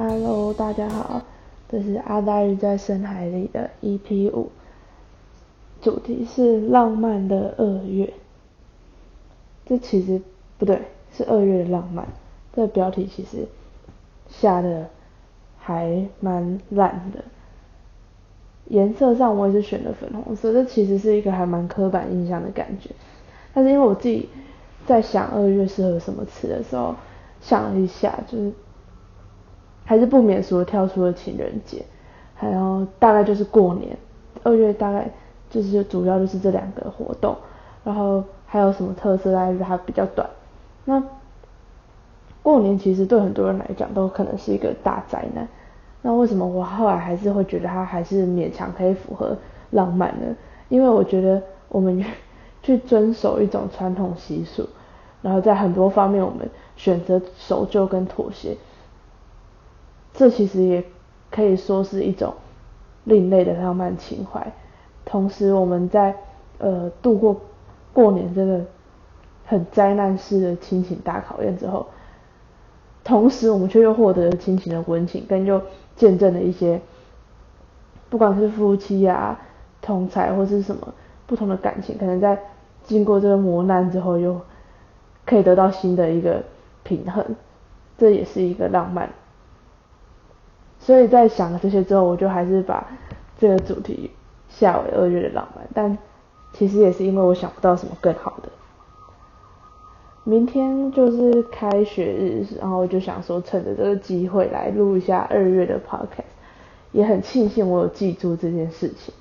Hello，大家好，这是阿呆日在深海里的 EP 五，主题是浪漫的二月。这其实不对，是二月的浪漫。这标题其实下的还蛮烂的，颜色上我也是选的粉红色，这其实是一个还蛮刻板印象的感觉。但是因为我自己在想二月适合什么词的时候，想了一下，就是。还是不免俗的跳出了情人节，还有大概就是过年，二月大概就是主要就是这两个活动，然后还有什么特色，大概是它比较短。那过年其实对很多人来讲都可能是一个大灾难，那为什么我后来还是会觉得它还是勉强可以符合浪漫呢？因为我觉得我们去遵守一种传统习俗，然后在很多方面我们选择守旧跟妥协。这其实也可以说是一种另类的浪漫情怀。同时，我们在呃度过过年这个很灾难式的亲情大考验之后，同时我们却又获得了亲情的温情，跟又见证了一些不管是夫妻啊、同财或是什么不同的感情，可能在经过这个磨难之后，又可以得到新的一个平衡。这也是一个浪漫。所以在想了这些之后，我就还是把这个主题下为二月的浪漫。但其实也是因为我想不到什么更好的。明天就是开学日，然后我就想说趁着这个机会来录一下二月的 podcast，也很庆幸我有记住这件事情。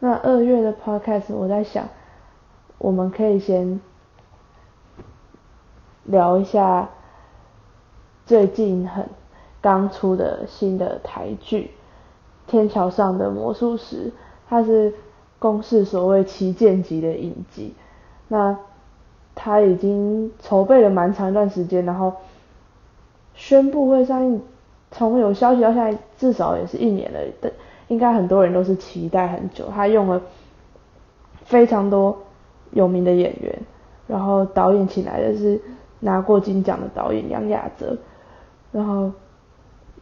那二月的 podcast，我在想，我们可以先聊一下最近很。刚出的新的台剧《天桥上的魔术师》，它是公式所谓旗舰级的影集。那它已经筹备了蛮长一段时间，然后宣布会上映，从有消息到现在至少也是一年了，但应该很多人都是期待很久。他用了非常多有名的演员，然后导演请来的是拿过金奖的导演杨雅泽，然后。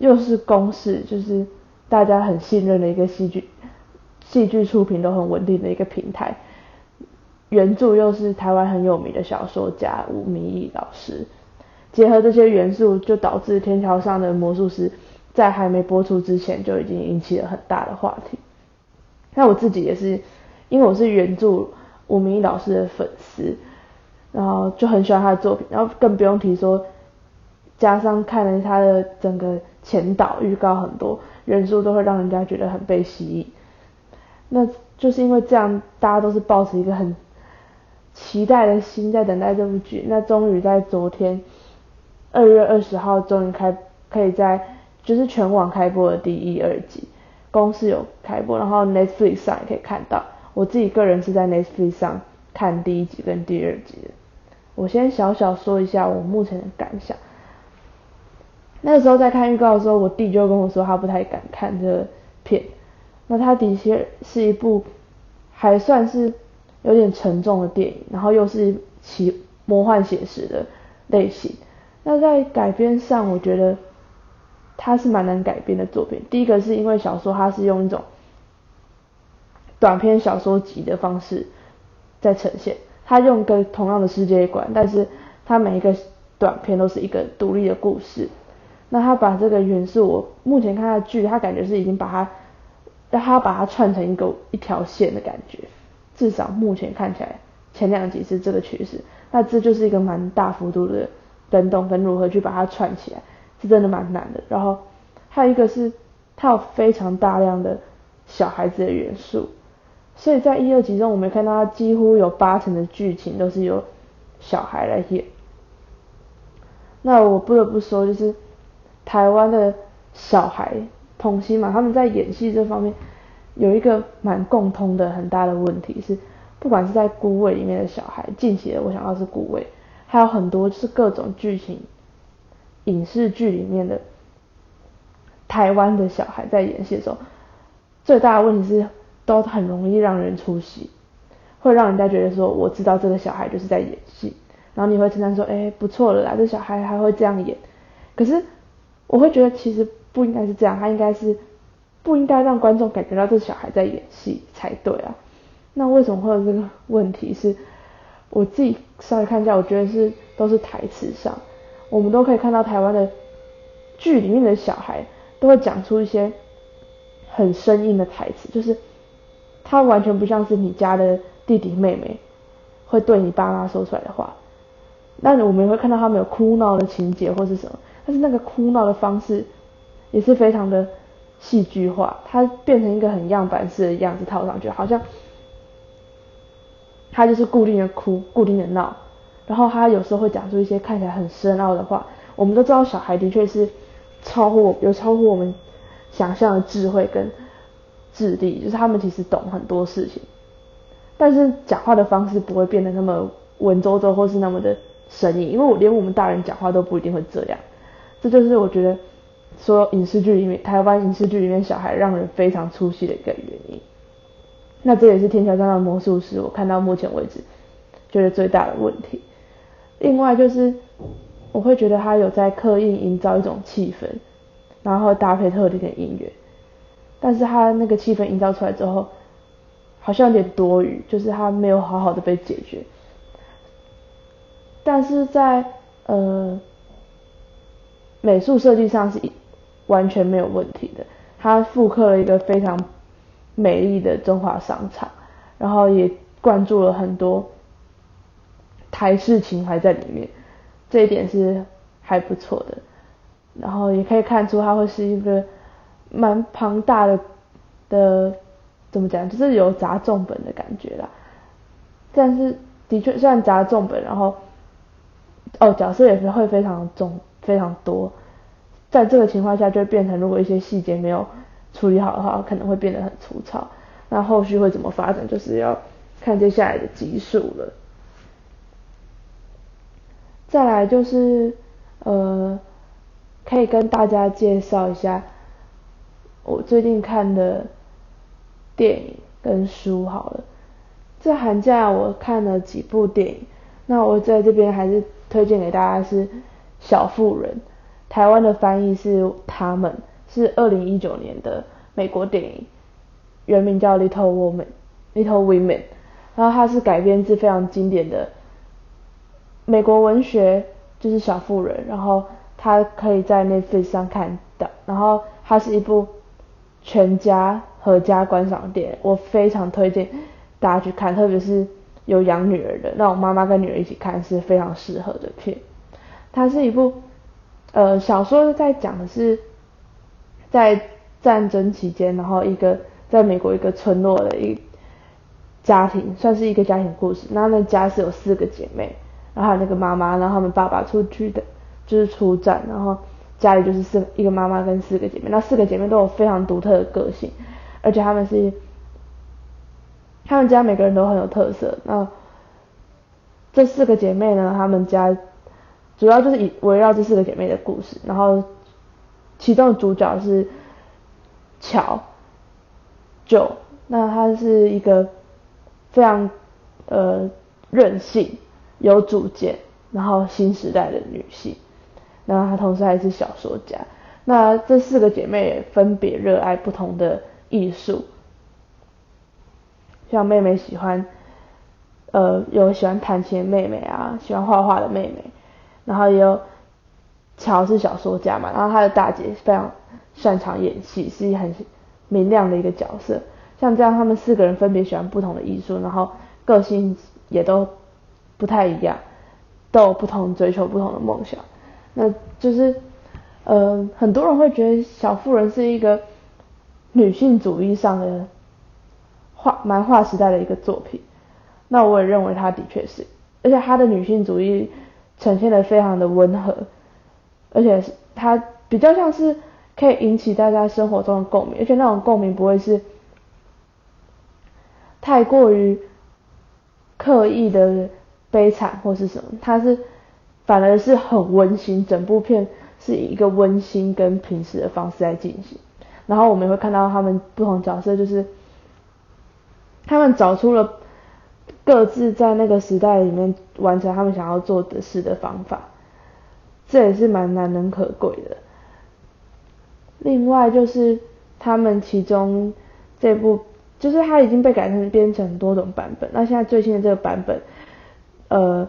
又是公式，就是大家很信任的一个戏剧，戏剧出品都很稳定的一个平台。原著又是台湾很有名的小说家吴明义老师，结合这些元素，就导致《天桥上的魔术师》在还没播出之前就已经引起了很大的话题。那我自己也是，因为我是原著吴明义老师的粉丝，然后就很喜欢他的作品，然后更不用提说。加上看了他的整个前导预告，很多元素都会让人家觉得很被吸引。那就是因为这样，大家都是抱持一个很期待的心在等待这部剧。那终于在昨天二月二十号，终于开可以在就是全网开播的第一、二集，公司有开播，然后 Netflix 上也可以看到。我自己个人是在 Netflix 上看第一集跟第二集的。我先小小说一下我目前的感想。那个时候在看预告的时候，我弟就跟我说他不太敢看这个片。那他的确是一部还算是有点沉重的电影，然后又是奇魔幻写实的类型。那在改编上，我觉得它是蛮难改编的作品。第一个是因为小说它是用一种短篇小说集的方式在呈现，它用跟同样的世界观，但是它每一个短片都是一个独立的故事。那他把这个元素，我目前看他的剧，他感觉是已经把它，让他把它串成一个一条线的感觉，至少目前看起来，前两集是这个趋势。那这就是一个蛮大幅度的跟动跟如何去把它串起来，是真的蛮难的。然后还有一个是，它有非常大量的小孩子的元素，所以在一二集中，我们看到它几乎有八成的剧情都是由小孩来演。那我不得不说，就是。台湾的小孩童星嘛，他们在演戏这方面有一个蛮共通的很大的问题是，不管是在《孤味》里面的小孩，近期的我想到是《孤味》，还有很多是各种剧情影视剧里面的台湾的小孩在演戏的时候，最大的问题是都很容易让人出戏，会让人家觉得说我知道这个小孩就是在演戏，然后你会称赞说，哎，不错了啦，这小孩还会这样演，可是。我会觉得其实不应该是这样，他应该是不应该让观众感觉到这小孩在演戏才对啊。那为什么会有这个问题？是我自己稍微看一下，我觉得是都是台词上，我们都可以看到台湾的剧里面的小孩都会讲出一些很生硬的台词，就是他完全不像是你家的弟弟妹妹会对你爸妈说出来的话。那我们也会看到他们有哭闹的情节或是什么，但是那个哭闹的方式也是非常的戏剧化，它变成一个很样板式的样子套上去，好像他就是固定的哭，固定的闹，然后他有时候会讲出一些看起来很深奥的话。我们都知道小孩的确是超乎有超乎我们想象的智慧跟智力，就是他们其实懂很多事情，但是讲话的方式不会变得那么文绉绉或是那么的。生硬，因为我连我们大人讲话都不一定会这样，这就是我觉得说影视剧里面台湾影视剧里面小孩让人非常出戏的一个原因。那这也是《天桥上的魔术师》我看到目前为止觉得最大的问题。另外就是我会觉得他有在刻意营造一种气氛，然后搭配特定的音乐，但是他那个气氛营造出来之后，好像有点多余，就是他没有好好的被解决。但是在呃美术设计上是完全没有问题的，它复刻了一个非常美丽的中华商场，然后也灌注了很多台式情怀在里面，这一点是还不错的。然后也可以看出它会是一个蛮庞大的的怎么讲，就是有砸重本的感觉啦。但是的确虽然砸重本，然后。哦，角色也是会非常重，非常多，在这个情况下就会变成，如果一些细节没有处理好的话，可能会变得很粗糙。那后续会怎么发展，就是要看接下来的集数了。再来就是，呃，可以跟大家介绍一下我最近看的电影跟书好了。这寒假我看了几部电影，那我在这边还是。推荐给大家是《小妇人》，台湾的翻译是《他们》，是二零一九年的美国电影，原名叫《Little Woman》，Little Women，然后它是改编自非常经典的美国文学，就是《小妇人》，然后它可以在 Netflix 上看到，然后它是一部全家合家观赏电影，我非常推荐大家去看，特别是。有养女儿的那我妈妈跟女儿一起看是非常适合的片。它是一部呃小说，在讲的是在战争期间，然后一个在美国一个村落的一家庭，算是一个家庭故事。那那家是有四个姐妹，然后那个妈妈，然后他们爸爸出去的，就是出战，然后家里就是四一个妈妈跟四个姐妹。那四个姐妹都有非常独特的个性，而且他们是。他们家每个人都很有特色。那这四个姐妹呢？他们家主要就是以围绕这四个姐妹的故事。然后其中的主角是乔，就那她是一个非常呃任性、有主见，然后新时代的女性。那她同时还是小说家。那这四个姐妹分别热爱不同的艺术。像妹妹喜欢，呃，有喜欢弹琴的妹妹啊，喜欢画画的妹妹，然后也有乔是小说家嘛，然后他的大姐非常擅长演戏，是很明亮的一个角色。像这样，他们四个人分别喜欢不同的艺术，然后个性也都不太一样，都有不同追求不同的梦想。那就是，呃，很多人会觉得小妇人是一个女性主义上的。画蛮画时代的一个作品，那我也认为他的确是，而且他的女性主义呈现的非常的温和，而且是他比较像是可以引起大家生活中的共鸣，而且那种共鸣不会是太过于刻意的悲惨或是什么，他是反而是很温馨，整部片是以一个温馨跟平时的方式在进行，然后我们也会看到他们不同角色就是。他们找出了各自在那个时代里面完成他们想要做的事的方法，这也是蛮难能可贵的。另外就是他们其中这部，就是它已经被改成编成多种版本。那现在最新的这个版本，呃，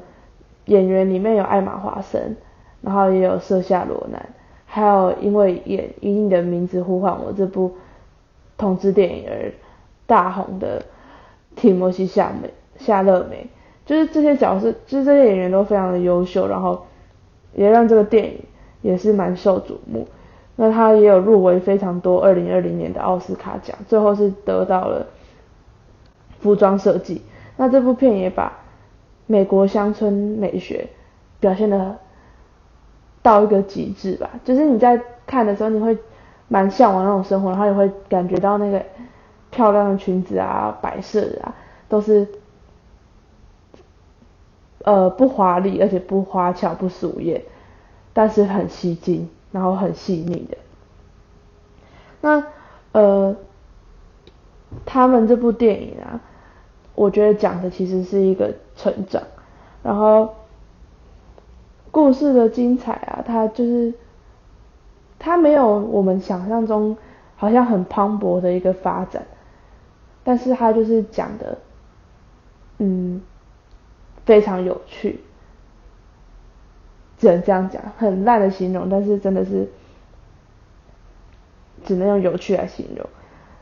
演员里面有艾玛华森，然后也有瑟夏罗南，还有因为演《以你的名字呼唤我》这部同志电影而大红的提摩西夏美夏勒梅。就是这些角色，就是这些演员都非常的优秀，然后也让这个电影也是蛮受瞩目。那他也有入围非常多二零二零年的奥斯卡奖，最后是得到了服装设计。那这部片也把美国乡村美学表现的到一个极致吧，就是你在看的时候，你会蛮向往那种生活，然后也会感觉到那个漂亮的裙子啊、摆设啊，都是。呃，不华丽，而且不花俏，不俗艳，但是很吸睛，然后很细腻的。那呃，他们这部电影啊，我觉得讲的其实是一个成长，然后故事的精彩啊，它就是它没有我们想象中好像很磅礴的一个发展，但是它就是讲的，嗯。非常有趣，只能这样讲，很烂的形容，但是真的是只能用有趣来形容。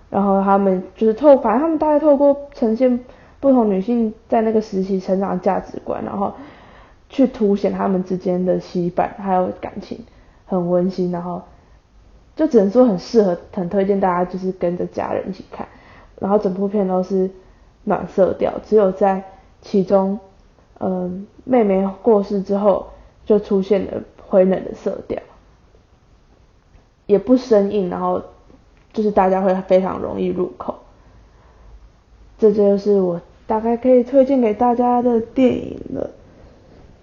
然后他们就是透，反正他们大概透过呈现不同女性在那个时期成长的价值观，然后去凸显他们之间的羁绊还有感情，很温馨。然后就只能说很适合，很推荐大家就是跟着家人一起看。然后整部片都是暖色调，只有在其中。嗯，妹妹过世之后，就出现了灰冷的色调，也不生硬，然后就是大家会非常容易入口。这就是我大概可以推荐给大家的电影了。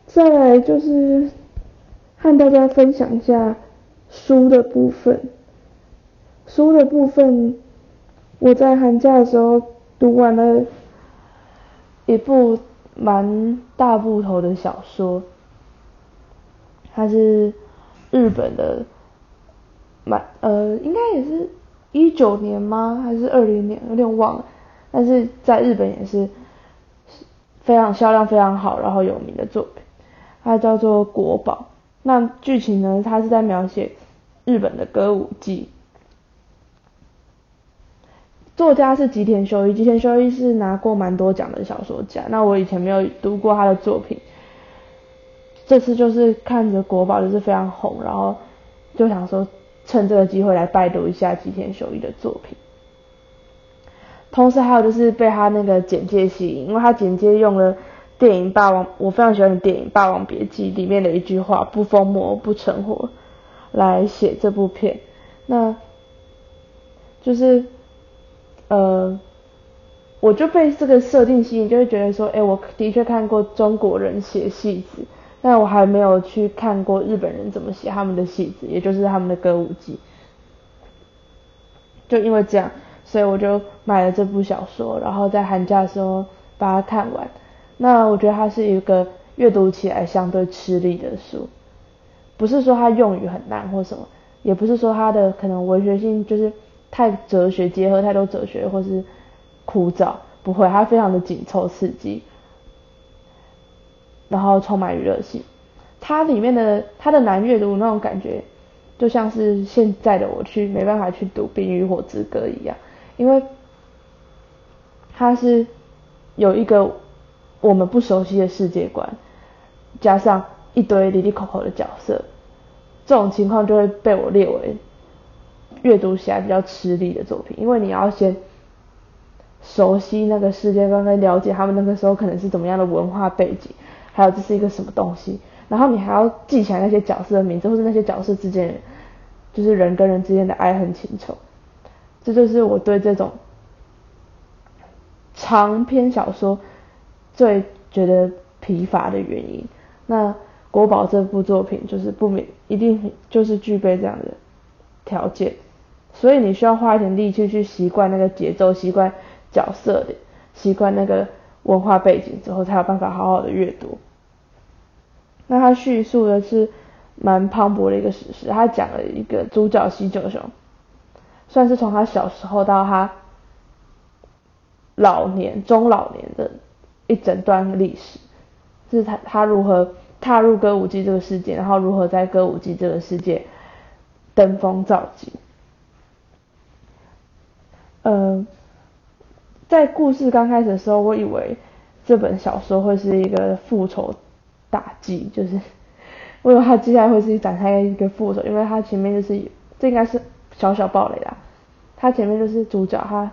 再来就是和大家分享一下书的部分。书的部分，我在寒假的时候读完了一部。蛮大部头的小说，它是日本的，蛮呃，应该也是一九年吗？还是二零年？有点忘了。但是在日本也是非常销量非常好，然后有名的作品。它叫做《国宝》。那剧情呢？它是在描写日本的歌舞伎。作家是吉田修一，吉田修一是拿过蛮多奖的小说家。那我以前没有读过他的作品，这次就是看着国宝就是非常红，然后就想说趁这个机会来拜读一下吉田修一的作品。同时还有就是被他那个简介吸引，因为他简介用了电影《霸王》，我非常喜欢的电影《霸王别姬》里面的一句话“不疯魔不成活”来写这部片，那就是。呃，我就被这个设定吸引，就会觉得说，哎，我的确看过中国人写戏子，但我还没有去看过日本人怎么写他们的戏子，也就是他们的歌舞伎。就因为这样，所以我就买了这部小说，然后在寒假的时候把它看完。那我觉得它是一个阅读起来相对吃力的书，不是说它用语很难或什么，也不是说它的可能文学性就是。太哲学结合太多哲学或是枯燥，不会，它非常的紧凑刺激，然后充满娱乐性。它里面的它的难阅读那种感觉，就像是现在的我去没办法去读《冰与火之歌》一样，因为它是有一个我们不熟悉的世界观，加上一堆里里口口的角色，这种情况就会被我列为。阅读起来比较吃力的作品，因为你要先熟悉那个世界观，跟了解他们那个时候可能是怎么样的文化背景，还有这是一个什么东西，然后你还要记起来那些角色的名字，或者那些角色之间，就是人跟人之间的爱恨情仇。这就是我对这种长篇小说最觉得疲乏的原因。那国宝这部作品就是不免一定就是具备这样的条件。所以你需要花一点力气去习惯那个节奏，习惯角色的，习惯那个文化背景之后，才有办法好好的阅读。那他叙述的是蛮磅礴的一个史诗。他讲了一个主角西九雄，算是从他小时候到他老年、中老年的一整段历史，是他他如何踏入歌舞伎这个世界，然后如何在歌舞伎这个世界登峰造极。呃，在故事刚开始的时候，我以为这本小说会是一个复仇大计，就是我以为他接下来会是展开一个复仇，因为他前面就是这应该是小小暴雷啦，他前面就是主角，他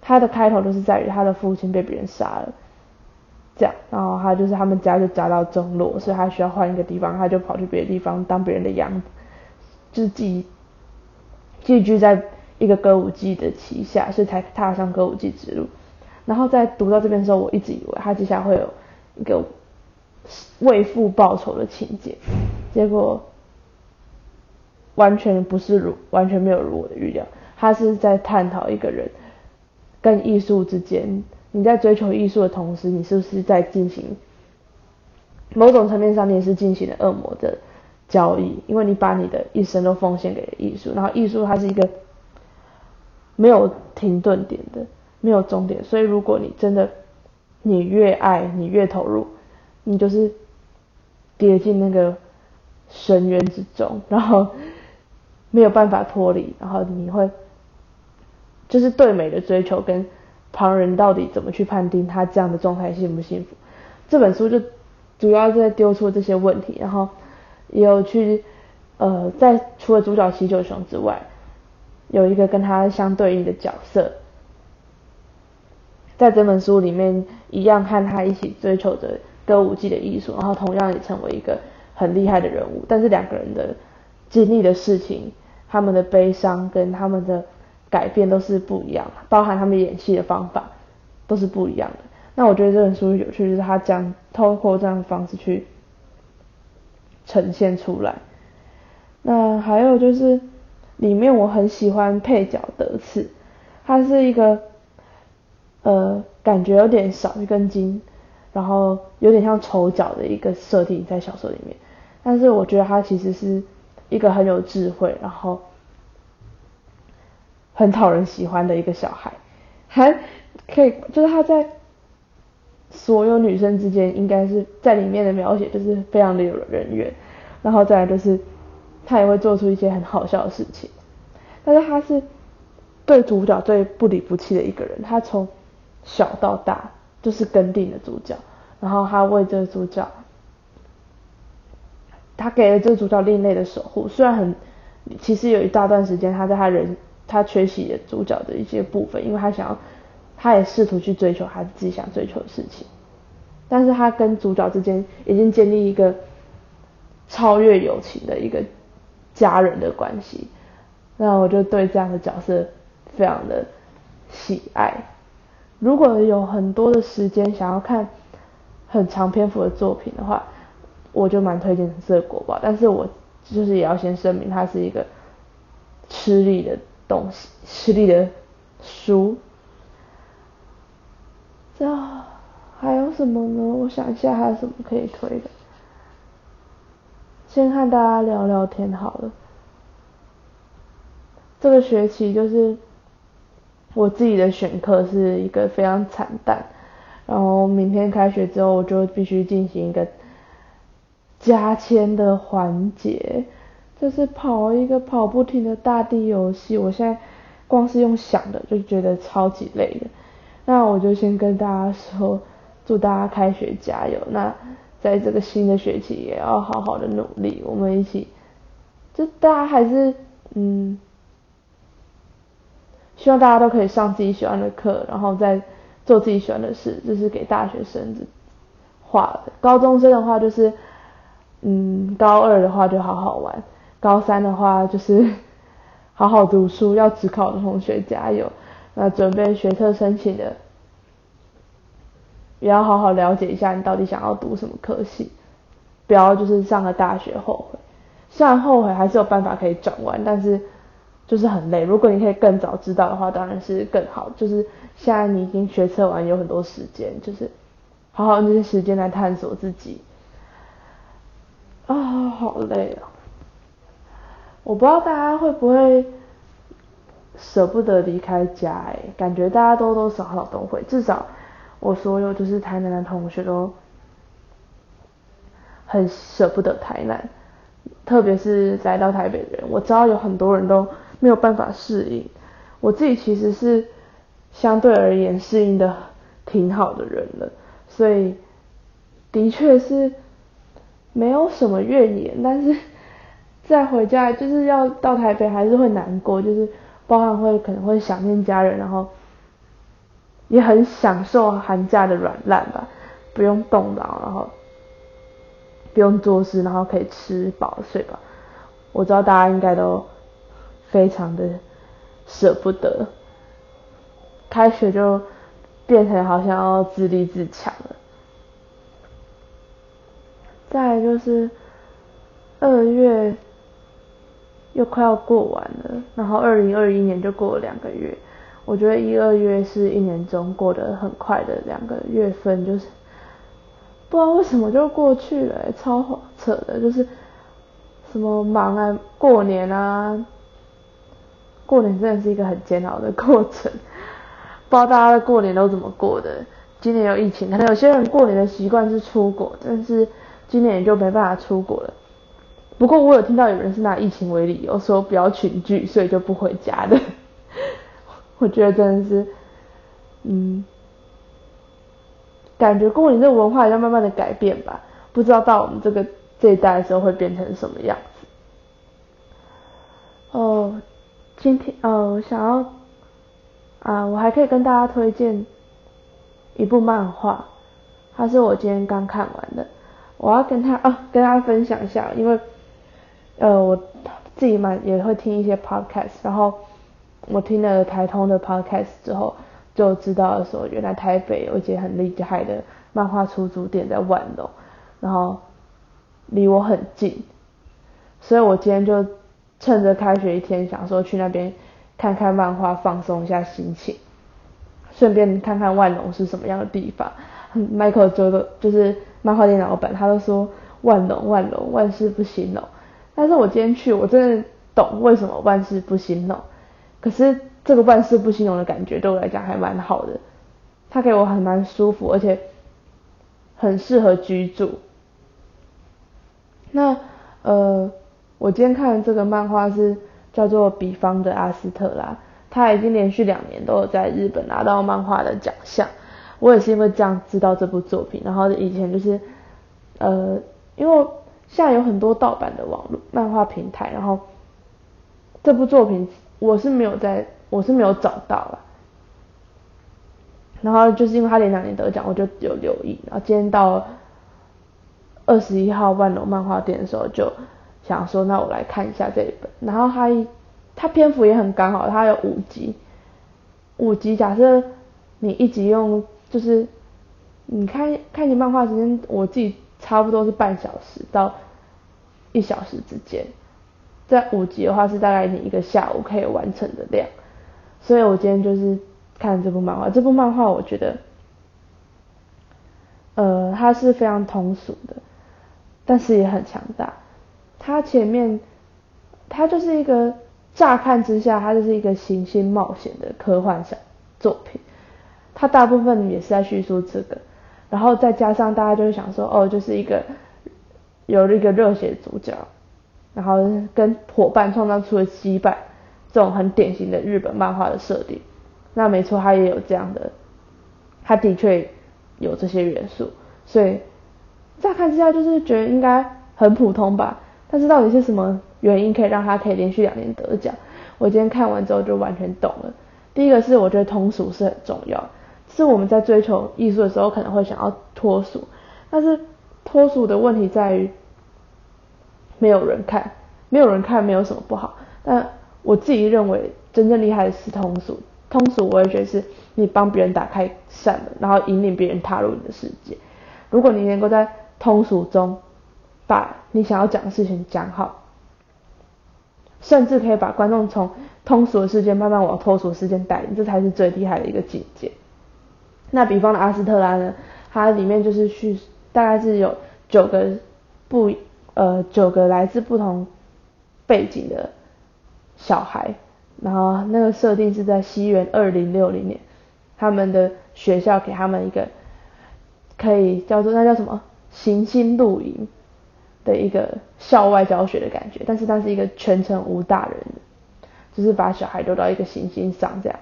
他的开头就是在于他的父亲被别人杀了，这样，然后他就是他们家就家道中落，所以他需要换一个地方，他就跑去别的地方当别人的养，就是寄寄居在。一个歌舞伎的旗下，所以才踏上歌舞伎之路。然后在读到这边的时候，我一直以为他接下来会有一个为父报仇的情节，结果完全不是如完全没有如我的预料。他是在探讨一个人跟艺术之间，你在追求艺术的同时，你是不是在进行某种层面上面是进行了恶魔的交易？因为你把你的一生都奉献给了艺术，然后艺术它是一个。没有停顿点的，没有终点，所以如果你真的，你越爱你越投入，你就是跌进那个深渊之中，然后没有办法脱离，然后你会就是对美的追求跟旁人到底怎么去判定他这样的状态幸不幸福？这本书就主要在丢出这些问题，然后也有去呃在除了主角喜九雄之外。有一个跟他相对应的角色，在这本书里面一样和他一起追求着歌舞伎的艺术，然后同样也成为一个很厉害的人物。但是两个人的经历的事情，他们的悲伤跟他们的改变都是不一样，包含他们演戏的方法都是不一样的。那我觉得这本书有趣，就是他将透过这样的方式去呈现出来。那还有就是。里面我很喜欢配角德次，他是一个，呃，感觉有点少一根筋，然后有点像丑角的一个设定在小说里面，但是我觉得他其实是一个很有智慧，然后很讨人喜欢的一个小孩，还可以就是他在所有女生之间应该是在里面的描写就是非常的有人缘，然后再来就是。他也会做出一些很好笑的事情，但是他是对主角最不离不弃的一个人。他从小到大就是跟定的主角，然后他为这个主角，他给了这个主角另类的守护。虽然很，其实有一大段时间他在他人他缺席了主角的一些部分，因为他想要，他也试图去追求他自己想追求的事情，但是他跟主角之间已经建立一个超越友情的一个。家人的关系，那我就对这样的角色非常的喜爱。如果有很多的时间想要看很长篇幅的作品的话，我就蛮推荐《色国宝》，但是我就是也要先声明，它是一个吃力的东西，吃力的书。这还有什么呢？我想一下，还有什么可以推的？先和大家聊聊天好了。这个学期就是我自己的选课是一个非常惨淡，然后明天开学之后我就必须进行一个加签的环节，就是跑一个跑不停的大地游戏。我现在光是用想的就觉得超级累的。那我就先跟大家说，祝大家开学加油。那在这个新的学期也要好好的努力，我们一起，就大家还是嗯，希望大家都可以上自己喜欢的课，然后再做自己喜欢的事，这是给大学生的话的。高中生的话就是，嗯，高二的话就好好玩，高三的话就是好好读书，要只考的同学加油。那准备学测申请的。也要好好了解一下你到底想要读什么科系，不要就是上了大学后悔。虽然后悔还是有办法可以转弯，但是就是很累。如果你可以更早知道的话，当然是更好。就是现在你已经学测完，有很多时间，就是好好用这些时间来探索自己。啊，好累啊！我不知道大家会不会舍不得离开家哎，感觉大家多多少少都会，至少我所有就是台南的同学都很舍不得台南，特别是来到台北的人，我知道有很多人都没有办法适应。我自己其实是相对而言适应的挺好的人了，所以的确是没有什么怨言，但是。再回家就是要到台北，还是会难过，就是包含会可能会想念家人，然后也很享受寒假的软烂吧，不用动脑，然后不用做事，然后可以吃饱睡吧。我知道大家应该都非常的舍不得，开学就变成好像要自立自强了。再就是二月。又快要过完了，然后二零二一年就过了两个月，我觉得一二月是一年中过得很快的两个月份，就是不知道为什么就过去了，超扯的，就是什么忙啊，过年啊，过年真的是一个很煎熬的过程，不知道大家的过年都怎么过的？今年有疫情，可能有些人过年的习惯是出国，但是今年也就没办法出国了。不过我有听到有人是拿疫情为理由说不要群聚，所以就不回家的。我觉得真的是，嗯，感觉过年这个文化要慢慢的改变吧。不知道到我们这个这一代的时候会变成什么样子。哦，今天哦，想要啊，我还可以跟大家推荐一部漫画，它是我今天刚看完的。我要跟他啊，跟大家分享一下，因为。呃，我自己蛮也会听一些 podcast，然后我听了台通的 podcast 之后，就知道说原来台北有一间很厉害的漫画出租店在万隆，然后离我很近，所以我今天就趁着开学一天，想说去那边看看漫画，放松一下心情，顺便看看万隆是什么样的地方。Michael 就的就是漫画店老板，他都说万隆万隆万事不兴隆。但是我今天去，我真的懂为什么万事不兴隆。可是这个万事不兴隆的感觉对我来讲还蛮好的，它给我很蛮舒服，而且很适合居住。那呃，我今天看的这个漫画是叫做《比方的阿斯特拉》，他已经连续两年都有在日本拿到漫画的奖项。我也是因为这样知道这部作品，然后以前就是呃，因为。现在有很多盗版的网络漫画平台，然后这部作品我是没有在，我是没有找到啦。然后就是因为他连两年得奖，我就有留意。然后今天到二十一号万隆漫画店的时候，就想说那我来看一下这一本。然后他他篇幅也很刚好，他有五集，五集假设你一集用就是你看看你漫画时间，我自己。差不多是半小时到一小时之间，在五集的话是大概你一个下午可以完成的量，所以我今天就是看这部漫画。这部漫画我觉得，呃，它是非常通俗的，但是也很强大。它前面，它就是一个乍看之下，它就是一个行星冒险的科幻小作品。它大部分也是在叙述这个。然后再加上大家就会想说，哦，就是一个有了一个热血主角，然后跟伙伴创造出了羁绊，这种很典型的日本漫画的设定。那没错，他也有这样的，他的确有这些元素。所以乍看之下就是觉得应该很普通吧，但是到底是什么原因可以让他可以连续两年得奖？我今天看完之后就完全懂了。第一个是我觉得通俗是很重要。是我们在追求艺术的时候可能会想要脱俗，但是脱俗的问题在于没有人看，没有人看没有什么不好。但我自己认为真正厉害的是通俗，通俗我也觉得是你帮别人打开扇门，然后引领别人踏入你的世界。如果你能够在通俗中把你想要讲的事情讲好，甚至可以把观众从通俗的世界慢慢往脱俗世界带领，这才是最厉害的一个境界。那比方的阿斯特拉呢？它里面就是去大概是有九个不呃九个来自不同背景的小孩，然后那个设定是在西元二零六零年，他们的学校给他们一个可以叫做那叫什么行星露营的一个校外教学的感觉，但是它是一个全程无大人的，就是把小孩丢到一个行星上这样，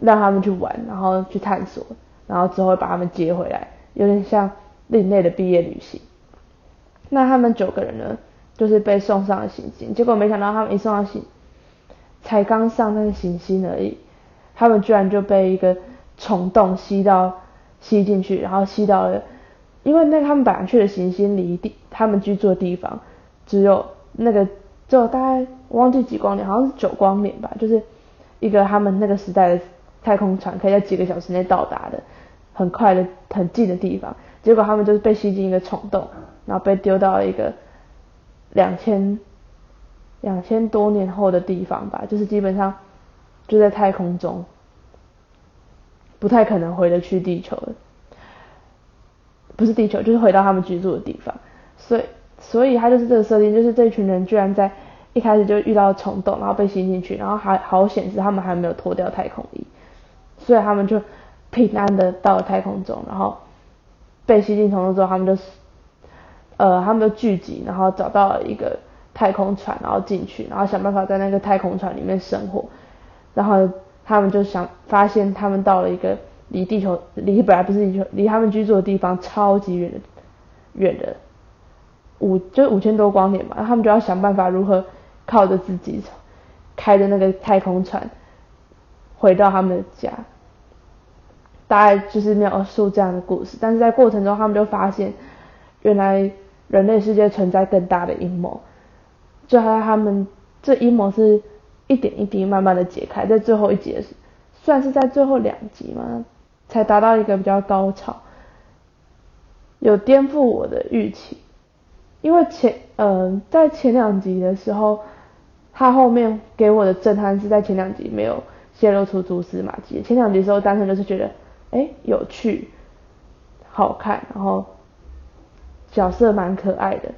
让他们去玩，然后去探索，然后之后把他们接回来，有点像另类的毕业旅行。那他们九个人呢，就是被送上了行星，结果没想到他们一送到行，才刚上那个行星而已，他们居然就被一个虫洞吸到吸进去，然后吸到了，因为那他们本来去的行星离地他们居住的地方只有那个只有大概忘记几光年，好像是九光年吧，就是一个他们那个时代的太空船可以在几个小时内到达的很快的很近的地方，结果他们就是被吸进一个虫洞。然后被丢到一个两千两千多年后的地方吧，就是基本上就在太空中，不太可能回得去地球的，不是地球，就是回到他们居住的地方。所以，所以他就是这个设定，就是这群人居然在一开始就遇到虫洞，然后被吸进去，然后还好显示他们还没有脱掉太空衣，所以他们就平安的到了太空中，然后被吸进虫洞之后，他们就。呃，他们就聚集，然后找到了一个太空船，然后进去，然后想办法在那个太空船里面生活。然后他们就想发现，他们到了一个离地球离本来不是地球，离他们居住的地方超级远的远的五就五千多光年嘛。他们就要想办法如何靠着自己开的那个太空船回到他们的家。大概就是描述这样的故事，但是在过程中他们就发现原来。人类世界存在更大的阴谋，就还有他们这阴谋是一点一滴慢慢的解开，在最后一集，算是在最后两集嘛，才达到一个比较高潮，有颠覆我的预期，因为前嗯在前两集的时候，他后面给我的震撼是在前两集没有泄露出蛛丝马迹，前两集的时候单纯就是觉得哎有趣，好看，然后。角色蛮可爱的，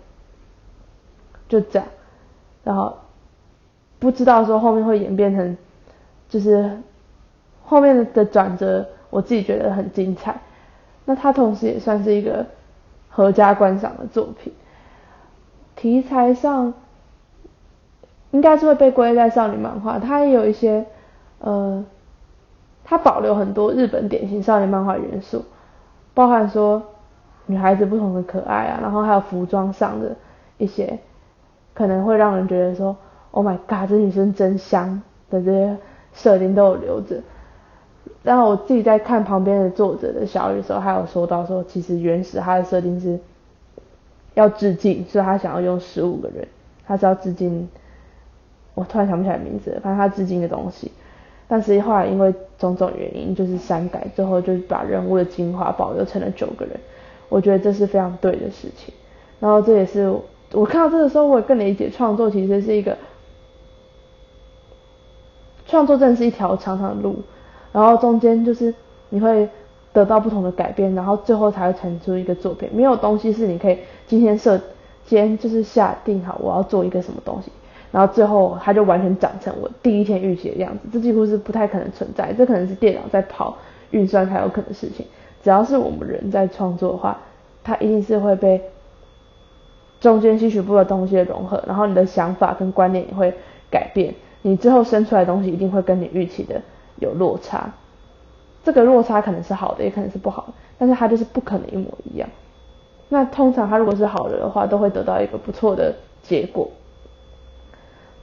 就这样，然后不知道说后面会演变成，就是后面的转折，我自己觉得很精彩。那它同时也算是一个合家观赏的作品。题材上应该是会被归在少女漫画，它也有一些呃，它保留很多日本典型少女漫画元素，包含说。女孩子不同的可爱啊，然后还有服装上的一些，可能会让人觉得说，Oh my god，这女生真香的这些设定都有留着。然后我自己在看旁边的作者的小语的时候，还有说到说，其实原始他的设定是要致敬，所以他想要用十五个人，他是要致敬，我突然想不起来名字，反正他致敬的东西。但是后来因为种种原因，就是删改，最后就把人物的精华保留成了九个人。我觉得这是非常对的事情，然后这也是我看到这个时候，我也更理解创作其实是一个创作，真的是一条长长的路，然后中间就是你会得到不同的改变，然后最后才会产出一个作品。没有东西是你可以今天设，今天就是下定好我要做一个什么东西，然后最后它就完全长成我第一天预期的样子，这几乎是不太可能存在，这可能是电脑在跑运算才有可能的事情。只要是我们人在创作的话，它一定是会被中间吸取部的东西的融合，然后你的想法跟观念也会改变，你之后生出来的东西一定会跟你预期的有落差。这个落差可能是好的，也可能是不好的，但是它就是不可能一模一样。那通常它如果是好的的话，都会得到一个不错的结果。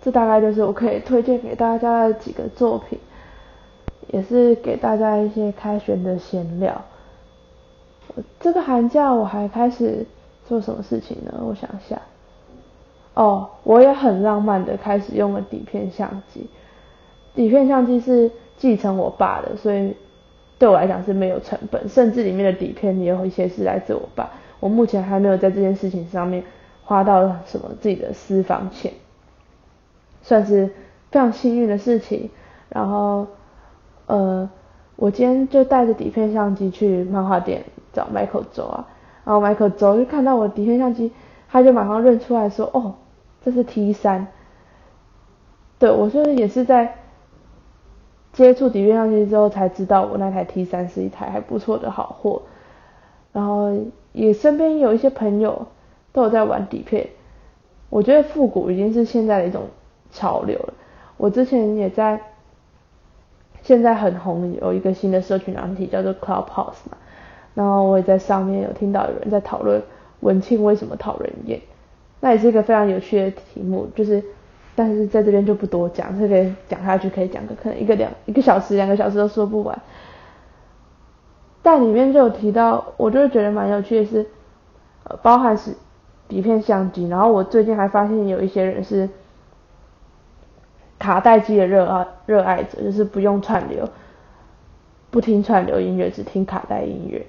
这大概就是我可以推荐给大家的几个作品，也是给大家一些开学的闲聊。这个寒假我还开始做什么事情呢？我想一下。哦，我也很浪漫的开始用了底片相机。底片相机是继承我爸的，所以对我来讲是没有成本，甚至里面的底片也有一些是来自我爸。我目前还没有在这件事情上面花到什么自己的私房钱，算是非常幸运的事情。然后，呃，我今天就带着底片相机去漫画店。找 Michael 走啊，然后 Michael 走就看到我底片相机，他就马上认出来说：“哦，这是 T 三。”对我说也是在接触底片相机之后才知道，我那台 T 三是一台还不错的好货。然后也身边有一些朋友都有在玩底片，我觉得复古已经是现在的一种潮流了。我之前也在现在很红有一个新的社群软体叫做 Clubhouse 嘛，然后我也在上面有听到有人在讨论文庆为什么讨人厌，那也是一个非常有趣的题目，就是但是在这边就不多讲，这个讲下去可以讲个可能一个两一个小时两个小时都说不完。但里面就有提到，我就是觉得蛮有趣的是，呃，包含是底片相机，然后我最近还发现有一些人是卡带机的热爱热爱者，就是不用串流，不听串流音乐，只听卡带音乐，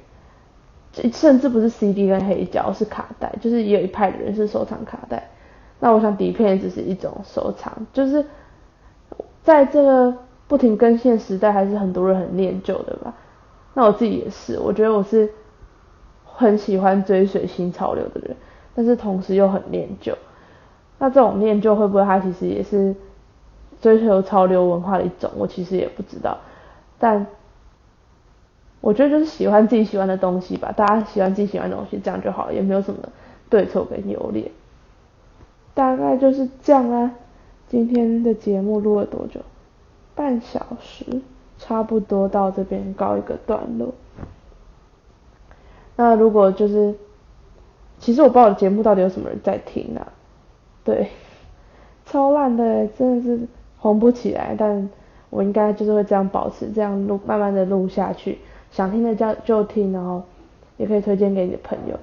甚至不是 CD 跟黑胶，是卡带，就是也有一派的人是收藏卡带。那我想底片只是一种收藏，就是在这个不停更新的时代，还是很多人很念旧的吧。那我自己也是，我觉得我是很喜欢追随新潮流的人，但是同时又很念旧。那这种念旧会不会它其实也是追求潮流文化的一种？我其实也不知道。但我觉得就是喜欢自己喜欢的东西吧，大家喜欢自己喜欢的东西，这样就好了，也没有什么对错跟优劣。大概就是这样啦。今天的节目录了多久？半小时。差不多到这边告一个段落。那如果就是，其实我不知道我的节目到底有什么人在听啊？对，超烂的，真的是红不起来。但我应该就是会这样保持，这样录，慢慢的录下去。想听的就就听，然后也可以推荐给你的朋友。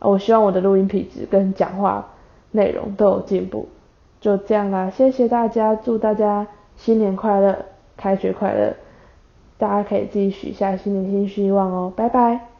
我希望我的录音品质跟讲话内容都有进步。就这样啦，谢谢大家，祝大家新年快乐，开学快乐。大家可以自己许下新年新希望哦，拜拜。